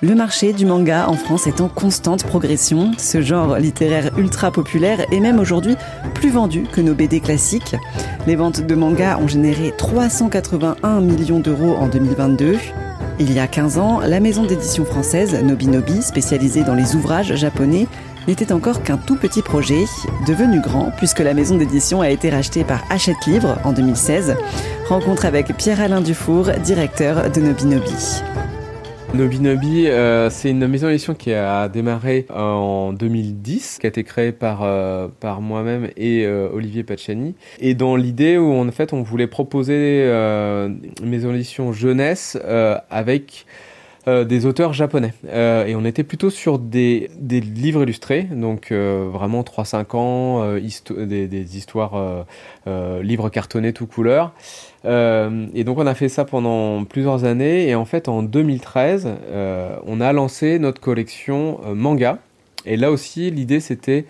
Le marché du manga en France est en constante progression. Ce genre littéraire ultra populaire est même aujourd'hui plus vendu que nos BD classiques. Les ventes de manga ont généré 381 millions d'euros en 2022. Il y a 15 ans, la maison d'édition française Nobinobi, spécialisée dans les ouvrages japonais, n'était encore qu'un tout petit projet, devenu grand puisque la maison d'édition a été rachetée par Hachette Livre en 2016. Rencontre avec Pierre-Alain Dufour, directeur de Nobinobi. Nobinobi, euh, c'est une maison d'édition qui a démarré en 2010, qui a été créée par, euh, par moi-même et euh, Olivier Pacciani. Et dans l'idée où en fait on voulait proposer une maison d'édition jeunesse avec des auteurs japonais. et on était plutôt sur des, des livres illustrés, donc vraiment 3-5 ans, des, des, histoires, livres cartonnés tout couleur. Euh, et donc on a fait ça pendant plusieurs années et en fait en 2013 euh, on a lancé notre collection euh, manga et là aussi l'idée c'était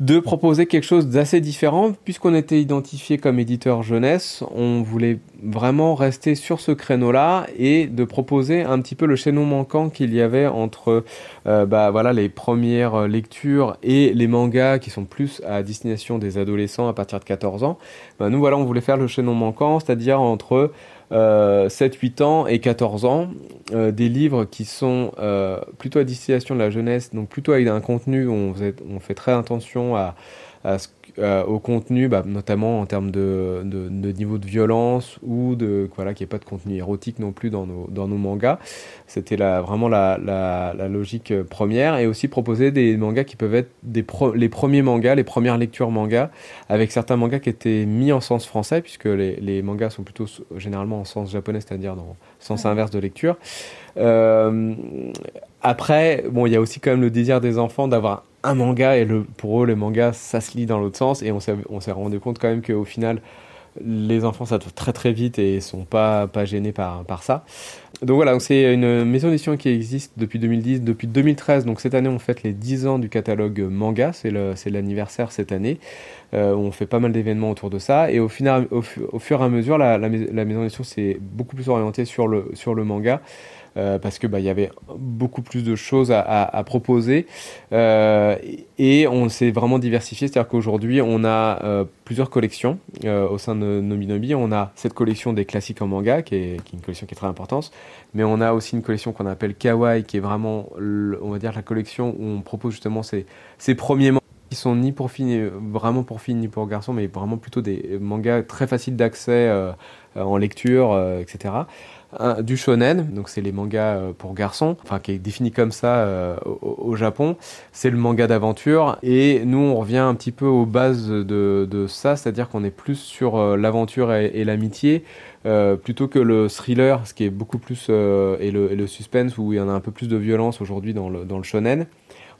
de proposer quelque chose d'assez différent. Puisqu'on était identifié comme éditeur jeunesse, on voulait vraiment rester sur ce créneau-là et de proposer un petit peu le chaînon manquant qu'il y avait entre euh, bah, voilà, les premières lectures et les mangas qui sont plus à destination des adolescents à partir de 14 ans. Bah, nous, voilà, on voulait faire le chaînon manquant, c'est-à-dire entre 7, euh, 8 ans et 14 ans, euh, des livres qui sont euh, plutôt à destination de la jeunesse, donc plutôt avec un contenu où on, on fait très attention à, à ce euh, au contenu, bah, notamment en termes de, de, niveau de violence ou de voilà qu'il n'y ait pas de contenu érotique non plus dans nos, dans nos mangas. C'était la, vraiment la, la, logique première et aussi proposer des mangas qui peuvent être des les premiers mangas, les premières lectures mangas, avec certains mangas qui étaient mis en sens français puisque les, les mangas sont plutôt généralement en sens japonais, c'est-à-dire dans sens inverse de lecture. Euh, après, bon, il y a aussi quand même le désir des enfants d'avoir un manga et le, pour eux, le manga, ça se lit dans l'autre sens. Et on s'est, rendu compte quand même qu'au final, les enfants, va très très vite et sont pas, pas gênés par, par ça. Donc voilà, c'est une maison d'édition qui existe depuis 2010, depuis 2013. Donc cette année, on fête les 10 ans du catalogue manga. C'est, l'anniversaire cette année. Euh, on fait pas mal d'événements autour de ça. Et au, final, au, fur et à mesure, la maison d'édition s'est beaucoup plus orientée sur le, sur le manga. Euh, parce que bah, y avait beaucoup plus de choses à, proposer. Euh, et on s'est vraiment diversifié, c'est-à-dire qu'aujourd'hui on a euh, plusieurs collections au sein de Nominobi. On a cette collection des classiques en manga qui est, une collection qui est très importante, mais on a aussi une collection qu'on appelle Kawaii qui est vraiment, on va dire, la collection où on propose justement ces, ces premiers qui sont ni pour filles, vraiment pour filles ni pour garçons, mais vraiment plutôt des mangas très faciles d'accès en lecture, etc du shonen, donc c'est les mangas euh, pour garçons, enfin qui est défini comme ça euh, au, Japon. C'est le manga d'aventure et nous on revient un petit peu aux bases de, ça, c'est-à-dire qu'on est plus sur euh, l'aventure et, l'amitié plutôt que le thriller, ce qui est beaucoup plus et le, suspense où il y en a un peu plus de violence aujourd'hui dans le, dans le shonen.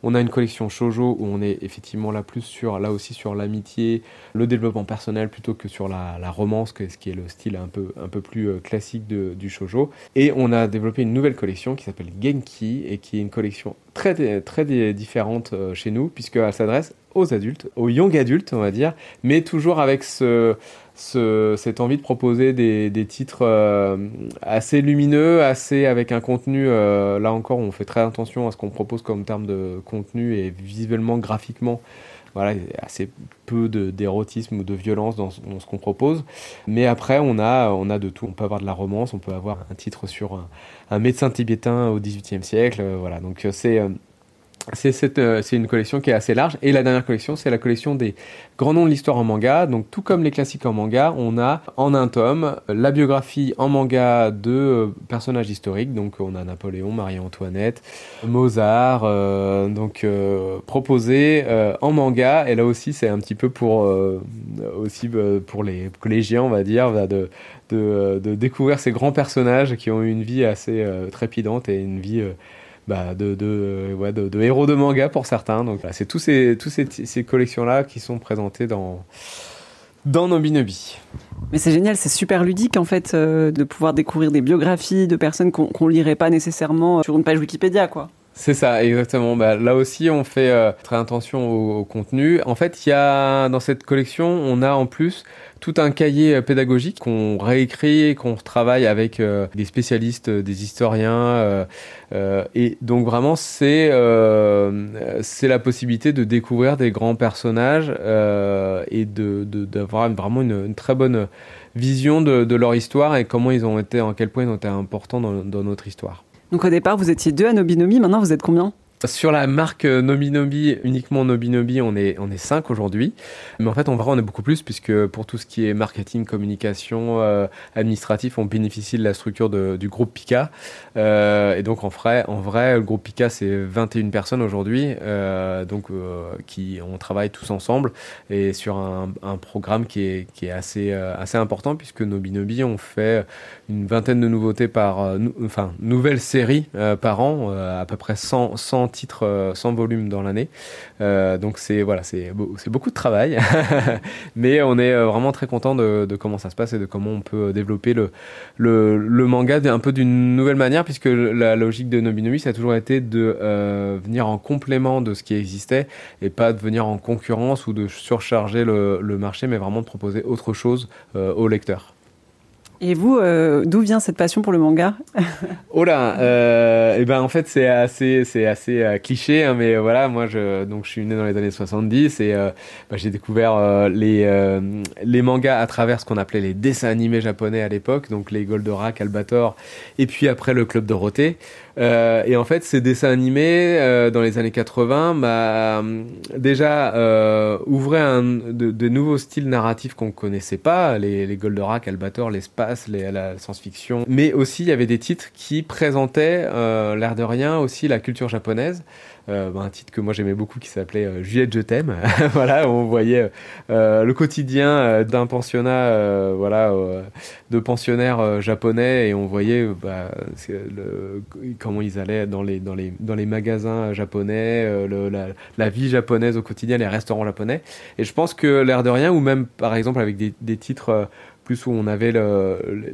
On a une collection shojo où on est effectivement là plus sur, là aussi sur l'amitié, le développement personnel plutôt que sur la, romance, ce qui est le style un peu, un peu plus euh, classique du shojo. Et on a développé une nouvelle collection qui s'appelle Genki et qui est une collection très, très différente euh, chez nous puisqu'elle s'adresse aux adultes, aux young adultes on va dire, mais toujours avec ce, cette envie de proposer des, titres euh, assez lumineux, assez avec un contenu, euh, là encore on fait très attention à ce qu'on propose comme terme de contenu et visuellement, graphiquement, voilà, assez peu d'érotisme ou de violence dans, ce qu'on propose. Mais après, on a, on a de tout. On peut avoir de la romance, on peut avoir un titre sur un, médecin tibétain au XVIIIe siècle. Euh, voilà, donc c'est c'est une collection qui est assez large. Et la dernière collection, c'est la collection des grands noms de l'histoire en manga. Donc, tout comme les classiques en manga, on a en un tome la biographie en manga de euh, personnages historiques. Donc, on a Napoléon, Marie-Antoinette, Mozart. Euh, donc, proposé en manga. Et là aussi, c'est un petit peu pour aussi pour les collégiens, on va dire, de, de, de, découvrir ces grands personnages qui ont eu une vie assez trépidante et une vie bah, de, héros de manga pour certains. Donc c'est tous ces, ces, collections-là qui sont présentées dans, dans Nobinobi. Mais c'est génial, c'est super ludique en fait euh, de pouvoir découvrir des biographies de personnes qu'on ne lirait pas nécessairement sur une page Wikipédia quoi. C'est ça, exactement. Bah, là aussi, on fait euh, très attention au, contenu. En fait, il y a dans cette collection, on a en plus tout un cahier euh, pédagogique qu'on réécrit, qu'on travaille avec euh, des spécialistes, des historiens. et donc vraiment, c'est la possibilité de découvrir des grands personnages et de d'avoir vraiment une, une, très bonne vision de, leur histoire et comment ils ont été, en quel point ils ont été importants dans notre histoire. Donc au départ, vous étiez deux à Nobinomi, maintenant vous êtes combien? Sur la marque euh, Nobinobi, uniquement Nobinobi, on est, on est 5 aujourd'hui. Mais en fait, en vrai, on est beaucoup plus puisque pour tout ce qui est marketing, communication, euh, administratif, on bénéficie de la structure du groupe Pika. Euh, et donc, en vrai, en vrai, le groupe Pika, c'est 21 personnes aujourd'hui. donc, qui, on travaille tous ensemble et sur un, programme qui est, qui est assez, assez important puisque Nobinobi, on fait une vingtaine de nouveautés par, enfin, nouvelles séries par an, à peu près 100, 100 titres, 100 euh, volumes dans l'année. Euh, donc c'est voilà, c'est beaucoup de travail, mais on est euh, vraiment très content de, comment ça se passe et de comment on peut développer le, le, manga un peu d'une nouvelle manière, puisque la logique de Nobinomi, ça a toujours été de venir en complément de ce qui existait et pas de venir en concurrence ou de surcharger le, le marché, mais vraiment de proposer autre chose aux lecteurs. Et vous, euh, d'où vient cette passion pour le manga Oh là, euh, et eh ben en fait c'est assez, c'est assez euh, cliché, hein, mais voilà, moi je, donc je suis né dans les années 70 et euh, bah, j'ai découvert les les mangas à travers ce qu'on appelait les dessins animés japonais à l'époque, donc les Goldorak, Albator, et puis après le Club Dorothée. Euh, et en fait, ces dessins animés euh, dans les années 80, bah, déjà euh, ouvraient un, de, nouveaux styles narratifs qu'on connaissait pas, les, les Goldorak, Albator, l'espace, la science-fiction. Mais aussi, il y avait des titres qui présentaient, l'air de rien, aussi la culture japonaise. Euh, bah, un titre que moi j'aimais beaucoup qui s'appelait euh, Juliette je t'aime. voilà, on voyait euh, le quotidien d'un pensionnat, voilà, de pensionnaires japonais et on voyait bah, le, comment ils allaient dans les, dans les, dans les magasins japonais, le, la, vie japonaise au quotidien, les restaurants japonais. Et je pense que l'air de rien, ou même par exemple avec des, des titres plus où on avait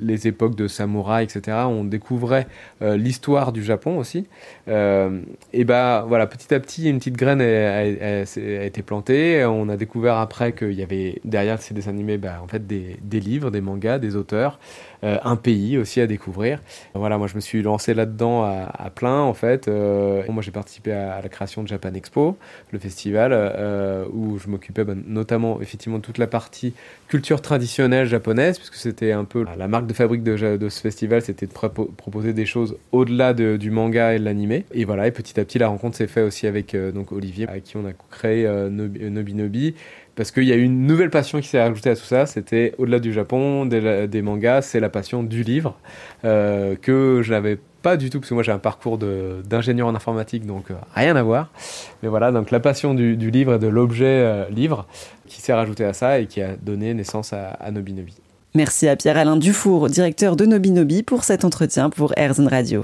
les époques de samouraï, etc. On découvrait euh, l'histoire du Japon aussi. Euh, et bah voilà, petit à petit, une petite graine a, été plantée. On a découvert après qu'il y avait derrière ces dessins animés, bah, en fait, des, des, livres, des mangas, des auteurs. Euh, un pays aussi à découvrir. Voilà, moi je me suis lancé là-dedans à, plein en fait. Euh, moi j'ai participé à, la création de Japan Expo, le festival, euh, où je m'occupais bah, notamment effectivement de toute la partie culture traditionnelle japonaise, puisque c'était un peu la marque de fabrique de, ce festival, c'était de proposer des choses au-delà du manga et de l'animé. Et voilà, et petit à petit la rencontre s'est faite aussi avec donc Olivier, avec qui on a créé Nobi Nobi parce qu'il y a une nouvelle passion qui s'est ajoutée à tout ça. C'était au-delà du Japon, des, mangas, c'est la passion du livre euh, que je n'avais pas du tout parce que moi j'ai un parcours d'ingénieur en informatique donc euh, rien à voir. Mais voilà donc la passion du, livre et de l'objet euh, livre qui s'est rajoutée à ça et qui a donné naissance à, Nobinobi. Merci à Pierre-Alain Dufour, directeur de Nobinobi, pour cet entretien pour Airzone Radio.